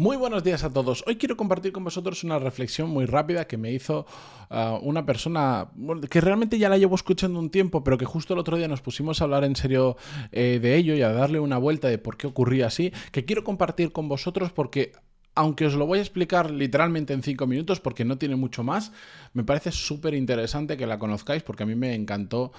Muy buenos días a todos. Hoy quiero compartir con vosotros una reflexión muy rápida que me hizo uh, una persona que realmente ya la llevo escuchando un tiempo, pero que justo el otro día nos pusimos a hablar en serio eh, de ello y a darle una vuelta de por qué ocurría así, que quiero compartir con vosotros porque aunque os lo voy a explicar literalmente en cinco minutos porque no tiene mucho más, me parece súper interesante que la conozcáis porque a mí me encantó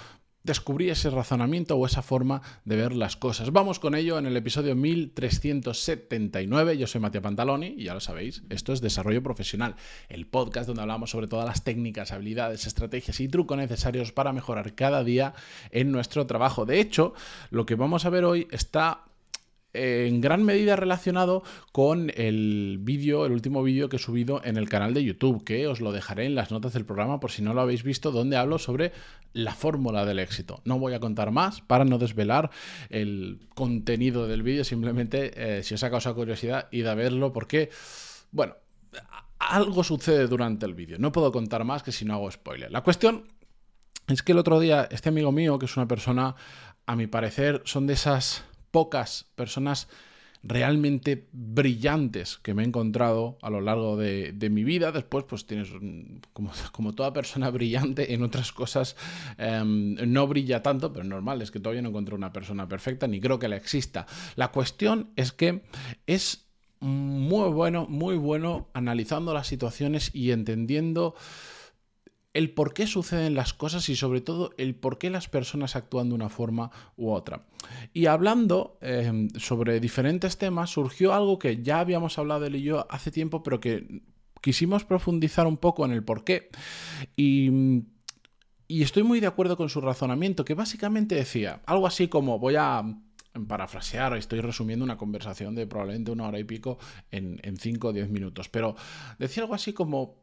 descubrí ese razonamiento o esa forma de ver las cosas. Vamos con ello en el episodio 1379. Yo soy Matías Pantaloni y ya lo sabéis, esto es Desarrollo Profesional, el podcast donde hablamos sobre todas las técnicas, habilidades, estrategias y trucos necesarios para mejorar cada día en nuestro trabajo. De hecho, lo que vamos a ver hoy está en gran medida relacionado con el vídeo, el último vídeo que he subido en el canal de YouTube, que os lo dejaré en las notas del programa por si no lo habéis visto, donde hablo sobre la fórmula del éxito. No voy a contar más para no desvelar el contenido del vídeo, simplemente eh, si os ha causado curiosidad, id a verlo porque, bueno, algo sucede durante el vídeo. No puedo contar más que si no hago spoiler. La cuestión es que el otro día este amigo mío, que es una persona, a mi parecer, son de esas pocas personas realmente brillantes que me he encontrado a lo largo de, mi vida. Después, pues tienes, como, como, toda persona brillante, en otras cosas em, no brilla tanto, pero normal, es que todavía no encuentro una persona perfecta, ni creo que la exista. La cuestión es que es muy bueno, muy bueno analizando las situaciones y entendiendo el por qué suceden las cosas y sobre todo el por qué las personas actúan de una forma u otra. Y hablando em, sobre diferentes temas, surgió algo que ya habíamos hablado él y yo hace tiempo, pero que quisimos profundizar un poco en el por qué. Y, y estoy muy de acuerdo con su razonamiento, que básicamente decía algo así como voy a parafrasear, estoy resumiendo una conversación de probablemente una hora y pico en 5 o 10 minutos, pero decía algo así como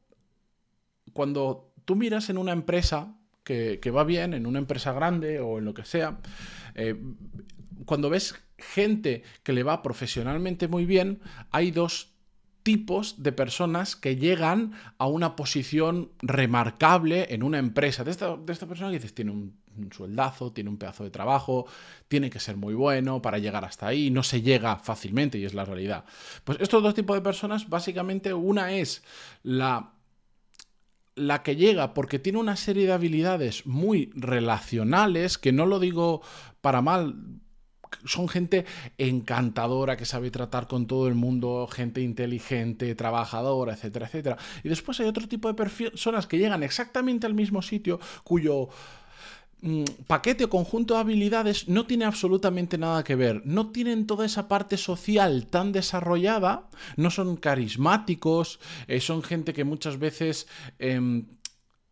cuando tú miras en una empresa que, va bien, en una empresa grande o en lo que sea, eh, cuando ves gente que le va profesionalmente muy bien, hay dos tipos de personas que llegan a una posición remarcable en una empresa. De esta, de esta persona que dices, tiene un, un, sueldazo, tiene un pedazo de trabajo, tiene que ser muy bueno para llegar hasta ahí, no se llega fácilmente y es la realidad. Pues estos dos tipos de personas, básicamente una es la la que llega porque tiene una serie de habilidades muy relacionales, que no lo digo para mal, son gente encantadora que sabe tratar con todo el mundo, gente inteligente, trabajadora, etcétera, etcétera. Y después hay otro tipo de personas que llegan exactamente al mismo sitio cuyo paquete o conjunto de habilidades no tiene absolutamente nada que ver. No tienen toda esa parte social tan desarrollada, no son carismáticos, eh, son gente que muchas veces... Em,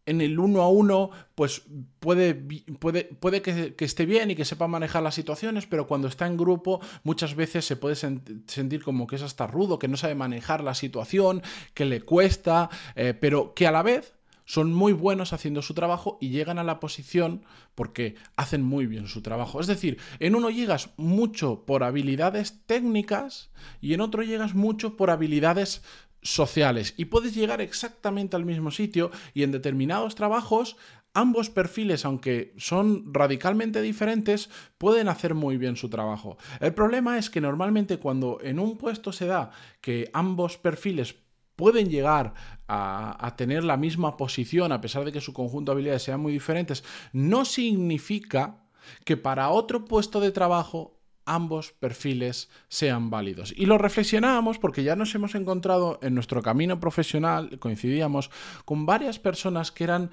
en el uno a uno, pues puede, puede, puede que, esté bien y que sepa manejar las situaciones, pero cuando está en grupo muchas veces se puede sentir como que es hasta rudo, que no sabe manejar la situación, que le cuesta, eh, pero que a la vez son muy buenos haciendo su trabajo y llegan a la posición porque hacen muy bien su trabajo. Es decir, en uno llegas mucho por habilidades técnicas y en otro llegas mucho por habilidades sociales y puedes llegar exactamente al mismo sitio y en determinados trabajos ambos perfiles, aunque son radicalmente diferentes, pueden hacer muy bien su trabajo. El problema es que normalmente cuando en un puesto se da que ambos perfiles pueden llegar a, tener la misma posición a pesar de que su conjunto de habilidades sean muy diferentes, no significa que para otro puesto de trabajo ambos perfiles sean válidos. Y lo reflexionábamos porque ya nos hemos encontrado en nuestro camino profesional, coincidíamos con varias personas que eran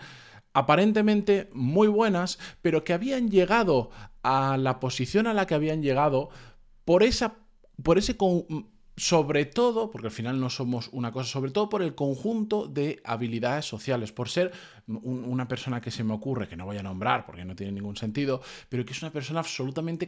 aparentemente muy buenas, pero que habían llegado a la posición a la que habían llegado por esa por ese sobre todo, porque al final no somos una cosa, sobre todo por el conjunto de habilidades sociales, por ser una persona que se me ocurre, que no voy a nombrar porque no tiene ningún sentido, pero que es una persona absolutamente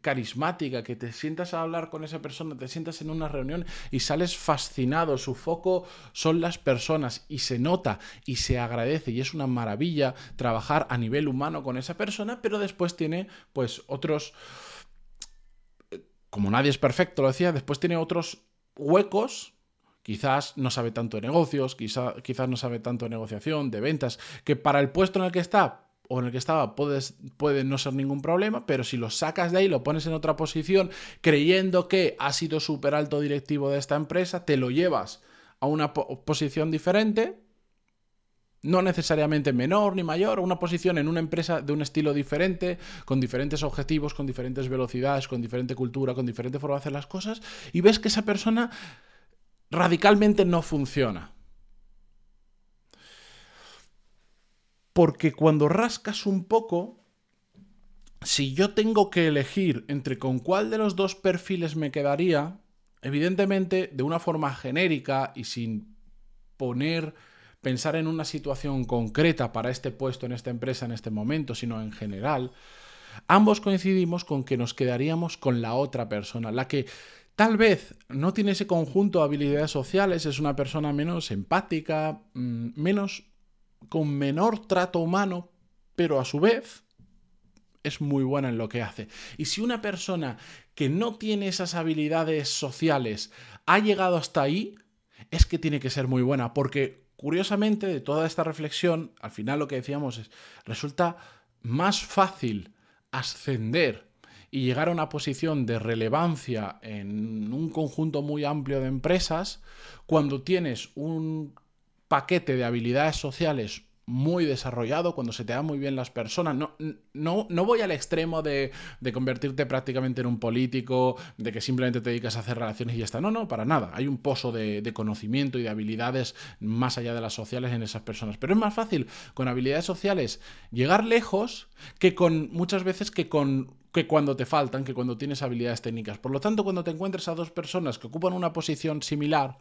carismática, que te sientas a hablar con esa persona, te sientas en una reunión y sales fascinado, su foco son las personas y se nota y se agradece y es una maravilla trabajar a nivel humano con esa persona, pero después tiene pues otros como nadie es perfecto, lo decía, después tiene otros huecos. Quizás no sabe tanto de negocios, quizás no sabe tanto de negociación, de ventas, que para el puesto en el que está o en el que estaba puede no ser ningún problema, pero si lo sacas de ahí, lo pones en otra posición, creyendo que has sido súper alto directivo de esta empresa, te lo llevas a una posición diferente, no necesariamente menor ni mayor, una posición en una empresa de un estilo diferente, con diferentes objetivos, con diferentes velocidades, con diferente cultura, con diferente forma de hacer las cosas, y ves que esa persona radicalmente no funciona. Porque cuando rascas un poco, si yo tengo que elegir entre con cuál de los dos perfiles me quedaría, evidentemente de una forma genérica y sin poner pensar en una situación concreta para este puesto en esta empresa en este momento, sino en general, ambos coincidimos con que nos quedaríamos con la otra persona, la que tal vez no tiene ese conjunto de habilidades sociales, es una persona menos empática, mm, menos con menor trato humano, pero a su vez es muy buena en lo que hace. Y si una persona que no tiene esas habilidades sociales ha llegado hasta ahí, es que tiene que ser muy buena, porque curiosamente de toda esta reflexión, al final lo que decíamos es, resulta más fácil ascender y llegar a una posición de relevancia en un conjunto muy amplio de empresas cuando tienes un paquete de habilidades sociales muy desarrollado, cuando se te dan muy bien las personas. No, no, no voy al extremo de, convertirte prácticamente en un político, de que simplemente te dedicas a hacer relaciones y ya está. No, no, para nada. Hay un pozo de, de conocimiento y de habilidades más allá de las sociales en esas personas. Pero es más fácil con habilidades sociales llegar lejos que con muchas veces que con que cuando te faltan, que cuando tienes habilidades técnicas. Por lo tanto, cuando te encuentres a dos personas que ocupan una posición similar,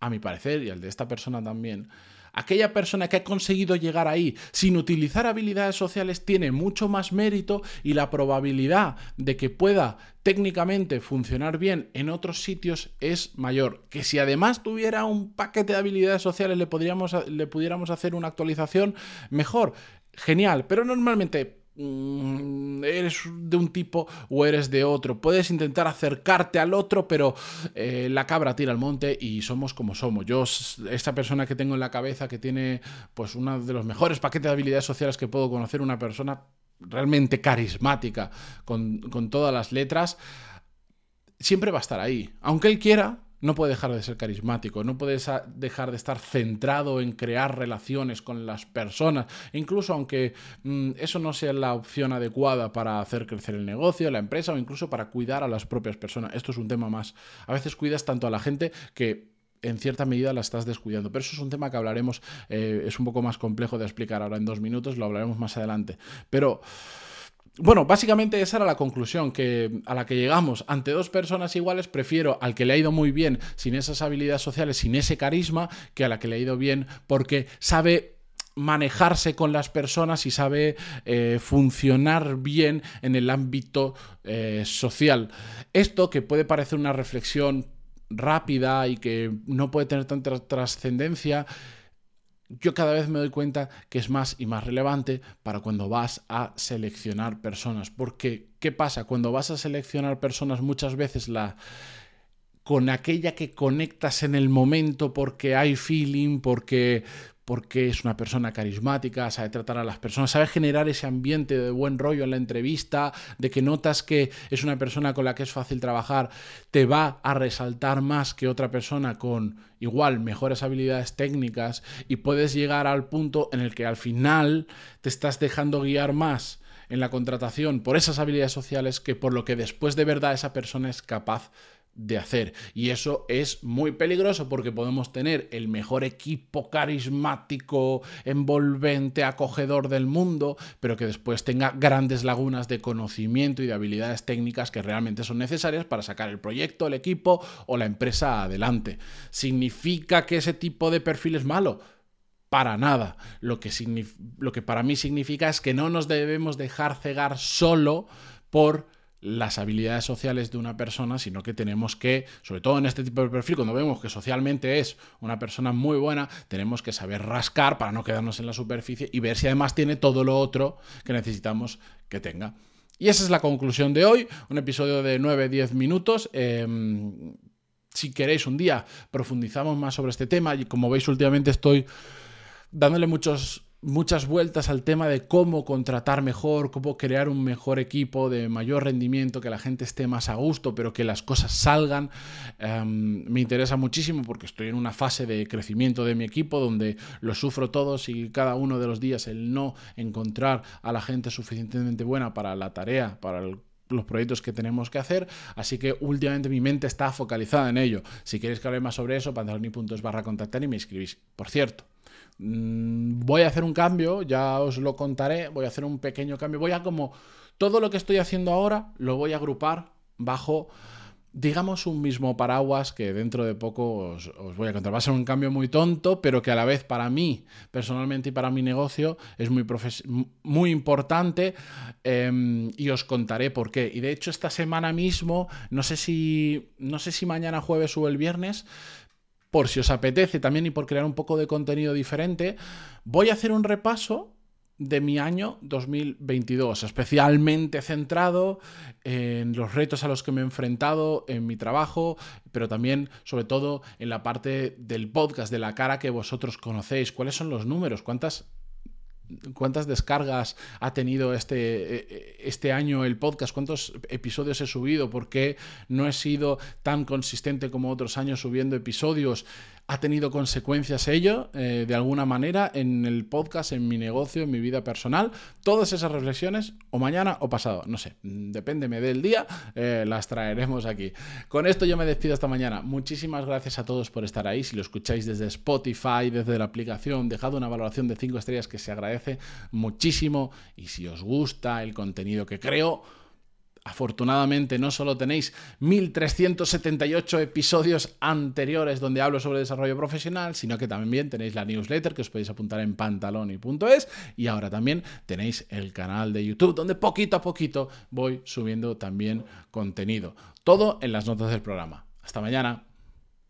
a mi parecer, y al de esta persona también, aquella persona que ha conseguido llegar ahí sin utilizar habilidades sociales tiene mucho más mérito y la probabilidad de que pueda técnicamente funcionar bien en otros sitios es mayor. Que si además tuviera un paquete de habilidades sociales le, podríamos, le pudiéramos hacer una actualización mejor. Genial, pero normalmente eres de un tipo o eres de otro. Puedes intentar acercarte al otro, pero eh, la cabra tira al monte y somos como somos. Yo, esta persona que tengo en la cabeza, que tiene pues uno de los mejores paquetes de habilidades sociales que puedo conocer, una persona realmente carismática, con, con todas las letras, siempre va a estar ahí. Aunque él quiera, no puede dejar de ser carismático, no puede dejar de estar centrado en crear relaciones con las personas, incluso aunque mm, eso no sea la opción adecuada para hacer crecer el negocio, la empresa o incluso para cuidar a las propias personas. Esto es un tema más. A veces cuidas tanto a la gente que en cierta medida la estás descuidando. Pero eso es un tema que hablaremos, eh, es un poco más complejo de explicar ahora en dos minutos, lo hablaremos más adelante. Pero bueno, básicamente esa era la conclusión que, a la que llegamos. Ante dos personas iguales, prefiero al que le ha ido muy bien sin esas habilidades sociales, sin ese carisma, que a la que le ha ido bien porque sabe manejarse con las personas y sabe eh, funcionar bien en el ámbito eh, social. Esto que puede parecer una reflexión rápida y que no puede tener tanta trascendencia, yo cada vez me doy cuenta que es más y más relevante para cuando vas a seleccionar personas. Porque, ¿qué pasa? Cuando vas a seleccionar personas muchas veces la con aquella que conectas en el momento porque hay feeling, porque porque es una persona carismática, sabe tratar a las personas, sabe generar ese ambiente de buen rollo en la entrevista, de que notas que es una persona con la que es fácil trabajar, te va a resaltar más que otra persona con igual mejores habilidades técnicas y puedes llegar al punto en el que al final te estás dejando guiar más en la contratación por esas habilidades sociales que por lo que después de verdad esa persona es capaz de hacer. Y eso es muy peligroso porque podemos tener el mejor equipo carismático, envolvente, acogedor del mundo, pero que después tenga grandes lagunas de conocimiento y de habilidades técnicas que realmente son necesarias para sacar el proyecto, el equipo o la empresa adelante. ¿Significa que ese tipo de perfil es malo? Para nada. Lo que, lo que para mí significa es que no nos debemos dejar cegar solo por las habilidades sociales de una persona, sino que tenemos que, sobre todo en este tipo de perfil, cuando vemos que socialmente es una persona muy buena, tenemos que saber rascar para no quedarnos en la superficie y ver si además tiene todo lo otro que necesitamos que tenga. Y esa es la conclusión de hoy, un episodio de 9-10 minutos. Em, si queréis un día profundizamos más sobre este tema y como veis últimamente estoy dándole muchos muchas vueltas al tema de cómo contratar mejor, cómo crear un mejor equipo de mayor rendimiento, que la gente esté más a gusto, pero que las cosas salgan. Em, me interesa muchísimo porque estoy en una fase de crecimiento de mi equipo donde lo sufro todos y cada uno de los días el no encontrar a la gente suficientemente buena para la tarea, para los proyectos que tenemos que hacer, así que últimamente mi mente está focalizada en ello. Si queréis que hable más sobre eso, pantaloni.es barra contactar y me escribís. Por cierto, voy a hacer un cambio, ya os lo contaré, voy a hacer un pequeño cambio, voy a como todo lo que estoy haciendo ahora lo voy a agrupar bajo digamos un mismo paraguas que dentro de poco os, voy a contar. Va a ser un cambio muy tonto, pero que a la vez para mí, personalmente y para mi negocio, es muy, muy importante em, y os contaré por qué. Y de hecho esta semana mismo, no sé si, no sé si mañana jueves o el viernes, por si os apetece también y por crear un poco de contenido diferente, voy a hacer un repaso de mi año 2022, especialmente centrado en los retos a los que me he enfrentado en mi trabajo, pero también, sobre todo, en la parte del podcast, de la cara que vosotros conocéis. ¿Cuáles son los números? ¿Cuántas cuántas descargas ha tenido este, e, e, este año el podcast, cuántos episodios he subido, por qué no he sido tan consistente como otros años subiendo episodios ha tenido consecuencias ello, eh, de alguna manera, en el podcast, en mi negocio, en mi vida personal. Todas esas reflexiones, o mañana o pasado, no sé, depéndeme del día, eh, las traeremos aquí. Con esto yo me despido hasta mañana. Muchísimas gracias a todos por estar ahí. Si lo escucháis desde Spotify, desde la aplicación, dejad una valoración de 5 estrellas que se agradece muchísimo. Y si os gusta el contenido que creo, Afortunadamente no solo tenéis 1378 episodios anteriores donde hablo sobre desarrollo profesional, sino que también tenéis la newsletter que os podéis apuntar en pantaloni.es y ahora también tenéis el canal de YouTube donde poquito a poquito voy subiendo también contenido. Todo en las notas del programa. Hasta mañana.